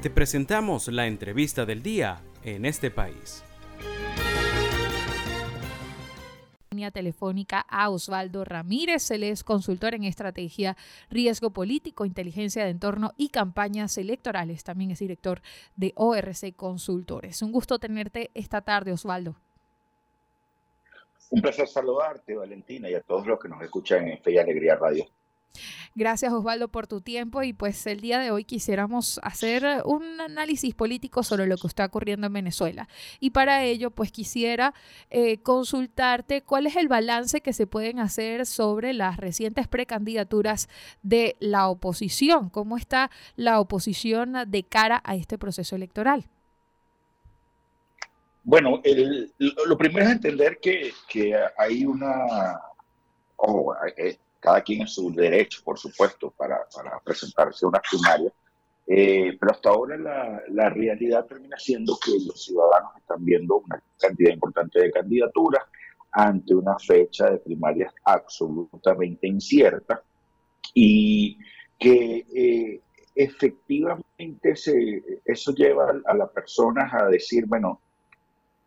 Te presentamos la entrevista del día en este país. telefónica a Osvaldo Ramírez. Él es consultor en estrategia, riesgo político, inteligencia de entorno y campañas electorales. También es director de ORC Consultores. Un gusto tenerte esta tarde, Osvaldo. Un placer saludarte, Valentina, y a todos los que nos escuchan en Fe y Alegría Radio. Gracias Osvaldo por tu tiempo y pues el día de hoy quisiéramos hacer un análisis político sobre lo que está ocurriendo en Venezuela. Y para ello pues quisiera eh, consultarte cuál es el balance que se pueden hacer sobre las recientes precandidaturas de la oposición. ¿Cómo está la oposición de cara a este proceso electoral? Bueno, lo primero es entender que, hay una... Oh, cada quien en su derecho, por supuesto, para, para presentarse a una primaria. Eh, pero hasta ahora la, la, realidad termina siendo que los ciudadanos están viendo una cantidad importante de candidaturas ante una fecha de primarias absolutamente incierta y que eh, efectivamente se, eso lleva a, las personas a decir, bueno,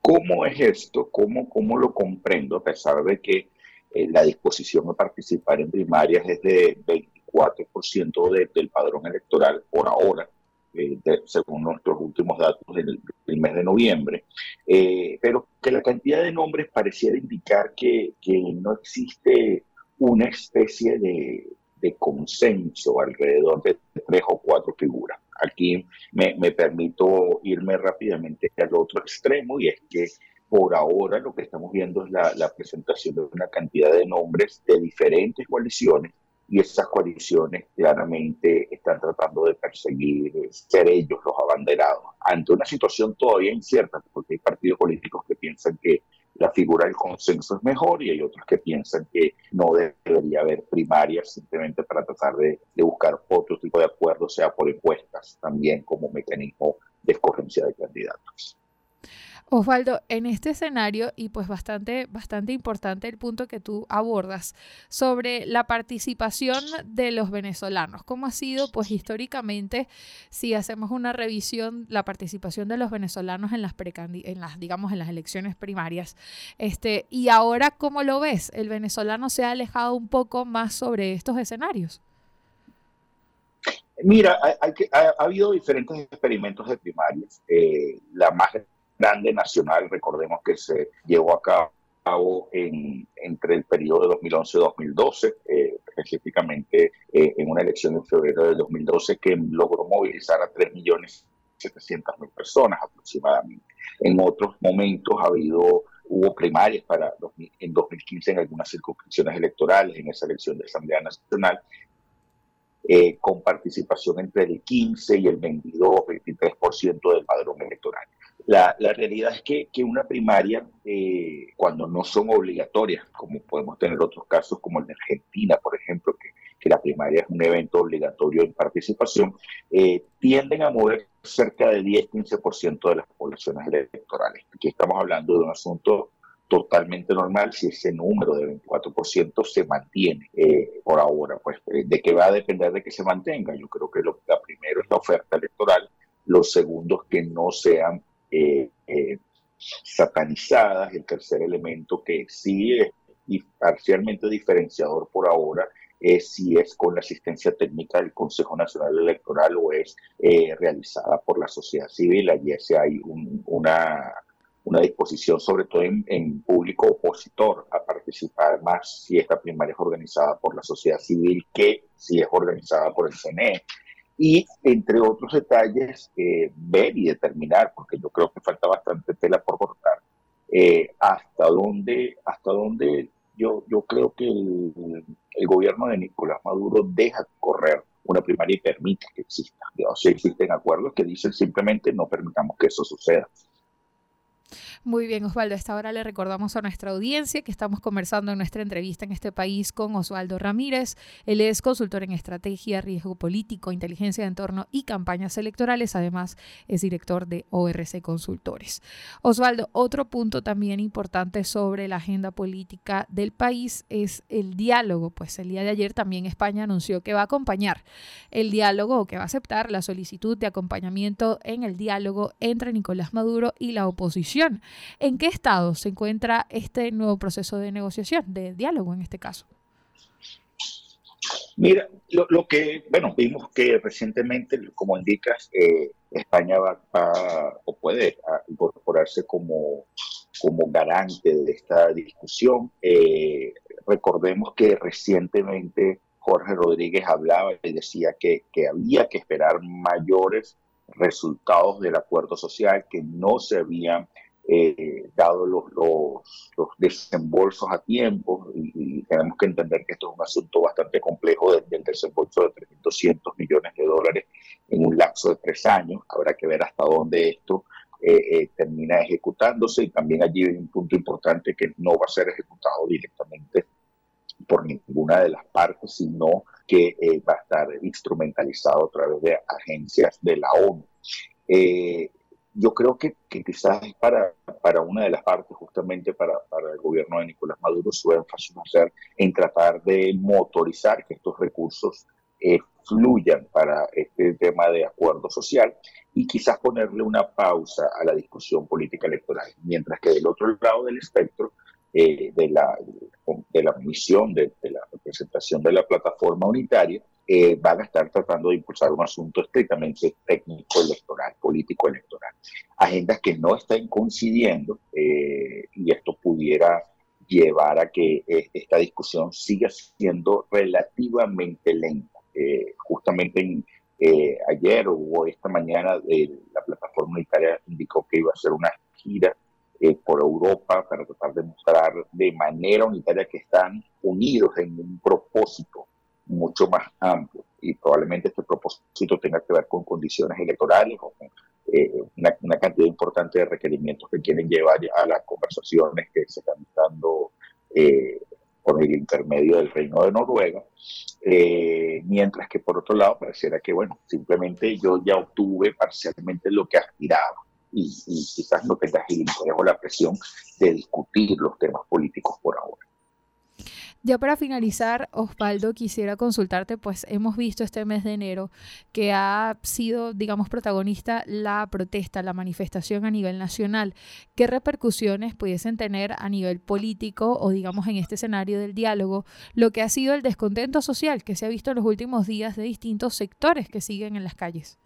¿cómo es esto? ¿Cómo, ¿Cómo lo comprendo? A pesar de que eh, la disposición a participar en primarias es de 24% del padrón electoral por ahora, eh, según nuestros últimos datos del, mes de noviembre, eh, pero que la cantidad de nombres pareciera indicar que, no existe una especie de, consenso alrededor de tres o cuatro figuras. Aquí me permito irme rápidamente al otro extremo y es que por ahora lo que estamos viendo es la, presentación de una cantidad de nombres de diferentes coaliciones y esas coaliciones claramente están tratando de perseguir ser ellos los abanderados ante una situación todavía incierta, porque hay partidos políticos que piensan que la figura del consenso es mejor y hay otros que piensan que no debería haber primarias simplemente para tratar de, de buscar otro tipo de acuerdo, sea por encuestas, también como mecanismo de escogencia de candidatos. Osvaldo, en este escenario, y pues bastante, bastante importante el punto que tú abordas sobre la participación de los venezolanos. ¿Cómo ha sido, pues históricamente, si hacemos una revisión, la participación de los venezolanos en las, en digamos, en las elecciones primarias? Este, y ahora, ¿cómo lo ves? ¿El venezolano se ha alejado un poco más sobre estos escenarios? Mira, ha, habido diferentes experimentos de primarias. Eh, la más grande nacional, recordemos que se llevó a cabo en, entre el periodo de 2011 y 2012, eh, específicamente eh, en una elección en febrero de 2012 que logró movilizar a 3.700.000 personas aproximadamente. En otros momentos ha habido hubo primarias para en 2015 en algunas circunscripciones electorales, en esa elección de Asamblea Nacional, eh, con participación entre el 15 y el 22, 23% del padrón electoral. La, realidad es que, una primaria, eh, cuando no son obligatorias, como podemos tener otros casos como el de Argentina, por ejemplo, que, la primaria es un evento obligatorio en participación, eh, tienden a mover cerca de 10-15% de las poblaciones electorales. Aquí estamos hablando de un asunto totalmente normal si ese número de 24% se mantiene eh, por ahora. Pues, ¿De qué va a depender de que se mantenga? Yo creo que lo, la primero es la oferta electoral, los segundos que no sean eh, eh, satanizadas. El tercer elemento que sí es parcialmente diferenciador por ahora es si es con la asistencia técnica del Consejo Nacional Electoral o es eh, realizada por la sociedad civil. Allí sí hay una, una disposición, sobre todo en, público opositor, a participar más si esta primaria es organizada por la sociedad civil que si es organizada por el CNE y entre otros detalles eh, ver y determinar, porque yo creo que falta bastante tela por cortar, eh, hasta dónde, hasta dónde yo, yo creo que el, gobierno de Nicolás Maduro deja correr una primaria y permite que exista. O sea, existen acuerdos que dicen simplemente no permitamos que eso suceda. Muy bien, Osvaldo. A esta hora le recordamos a nuestra audiencia que estamos conversando en nuestra entrevista en este país con Osvaldo Ramírez. Él es consultor en estrategia, riesgo político, inteligencia de entorno y campañas electorales. Además, es director de ORC Consultores. Osvaldo, otro punto también importante sobre la agenda política del país es el diálogo. Pues el día de ayer también España anunció que va a acompañar el diálogo o que va a aceptar la solicitud de acompañamiento en el diálogo entre Nicolás Maduro y la oposición. ¿En qué estado se encuentra este nuevo proceso de negociación, de diálogo en este caso? Mira, lo, que, bueno, vimos que recientemente, como indicas, eh, España va, o puede incorporarse como, como garante de esta discusión. Eh, recordemos que recientemente Jorge Rodríguez hablaba y decía que, que había que esperar mayores resultados del acuerdo social que no se habían eh, dado los, los, desembolsos a tiempo y, tenemos que entender que esto es un asunto bastante complejo desde el desembolso de 200 millones de dólares en un lapso de tres años. Habrá que ver hasta dónde esto eh, eh, termina ejecutándose y también allí hay un punto importante que no va a ser ejecutado directamente por ninguna de las partes, sino que va a estar instrumentalizado a través de agencias de la ONU. Eh, yo creo que, quizás para, para una de las partes, justamente para, para el gobierno de Nicolás Maduro, su énfasis va a ser en tratar de motorizar que estos recursos eh, fluyan para este tema de acuerdo social y quizás ponerle una pausa a la discusión política electoral, mientras que del otro lado del espectro eh, de, la, de la misión de, de la representación de la plataforma unitaria, eh, van a estar tratando de impulsar un asunto estrictamente técnico electoral, político electoral. Agendas que no están coincidiendo eh, y esto pudiera llevar a que eh, esta discusión siga siendo relativamente lenta. justamente ayer o esta mañana la plataforma unitaria indicó que iba a hacer una gira por Europa para tratar de mostrar de manera unitaria que están unidos en un propósito mucho más amplio. Y probablemente este propósito tenga que ver con condiciones electorales o con eh, una, cantidad importante de requerimientos que quieren llevar a las conversaciones que se están dando eh, con el intermedio del Reino de Noruega, eh, mientras que por otro lado pareciera que, bueno, simplemente yo ya obtuve parcialmente lo que aspiraba. Y, quizás no tenga el interés o la presión de discutir los temas políticos por ahora. Ya para finalizar, Osvaldo, quisiera consultarte, pues hemos visto este mes de enero que ha sido, digamos, protagonista la protesta, la manifestación a nivel nacional. ¿Qué repercusiones pudiesen tener a nivel político o, digamos, en este escenario del diálogo, lo que ha sido el descontento social que se ha visto en los últimos días de distintos sectores que siguen en las calles?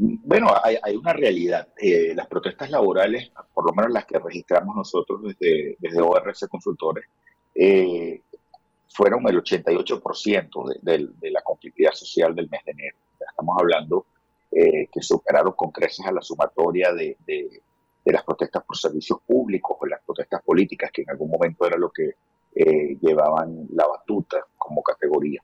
Bueno, hay, una realidad. Eh, las protestas laborales, por lo menos las que registramos nosotros desde, desde ORC Consultores, eh, fueron el 88% de, la conflictividad social del mes de enero. Estamos hablando eh, que superaron con creces a la sumatoria de, de, las protestas por servicios públicos o las protestas políticas, que en algún momento era lo que llevaban la batuta como categoría.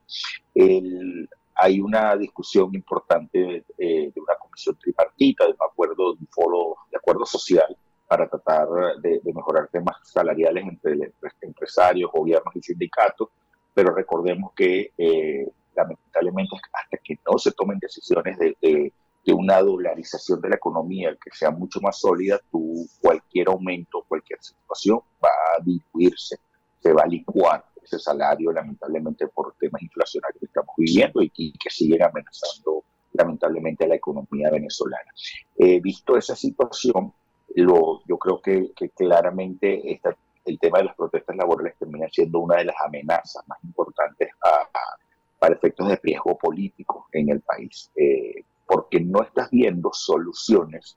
Hay una discusión importante eh, de una comisión tripartita, de un acuerdo, de un foro de acuerdo social para tratar de, mejorar temas salariales entre, empresarios, gobiernos y sindicatos, pero recordemos que eh, lamentablemente hasta que no se tomen decisiones de, de, una dolarización de la economía que sea mucho más sólida, tú, cualquier aumento, cualquier situación va a diluirse, se va a licuar ese salario, lamentablemente por temas inflacionarios que estamos viviendo y que, siguen amenazando lamentablemente a la economía venezolana. Eh, visto esa situación, lo, yo creo que, claramente esta, el tema de las protestas laborales termina siendo una de las amenazas más importantes para efectos de riesgo político en el país, eh, porque no estás viendo soluciones,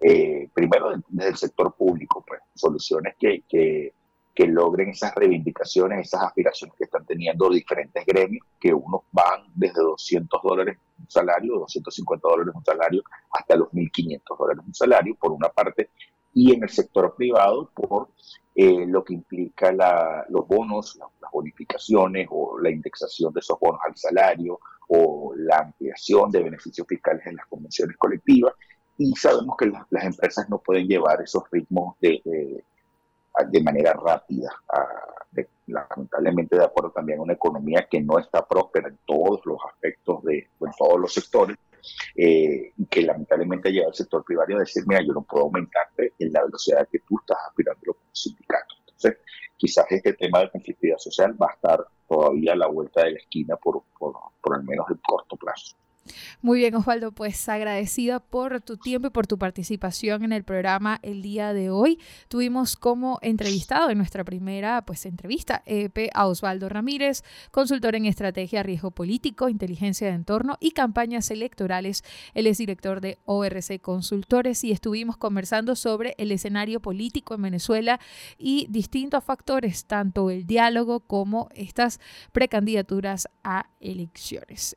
eh, primero desde el sector público, pues, soluciones que que logren esas reivindicaciones, esas aspiraciones que están teniendo diferentes gremios, que unos van desde 200 dólares un salario, 250 dólares un salario, hasta los 1.500 dólares un salario, por una parte, y en el sector privado por eh, lo que implica los bonos, las bonificaciones o la indexación de esos bonos al salario o la ampliación de beneficios fiscales en las convenciones colectivas. Y sabemos que las empresas no pueden llevar esos ritmos de, de, manera rápida. lamentablemente, de acuerdo también a una economía que no está próspera en todos los aspectos, de, en todos los sectores, eh, que lamentablemente lleva al sector primario a decir, mira, yo no puedo aumentarte en la velocidad que tú estás aspirando como sindicato. Entonces, quizás este tema de conflictividad social va a estar todavía a la vuelta de la esquina por, por al menos el corto plazo. Muy bien, Osvaldo, pues agradecida por tu tiempo y por tu participación en el programa el día de hoy. Tuvimos como entrevistado en nuestra primera pues, entrevista EP a Osvaldo Ramírez, consultor en estrategia, riesgo político, inteligencia de entorno y campañas electorales. Él es director de ORC Consultores y estuvimos conversando sobre el escenario político en Venezuela y distintos factores, tanto el diálogo como estas precandidaturas a elecciones.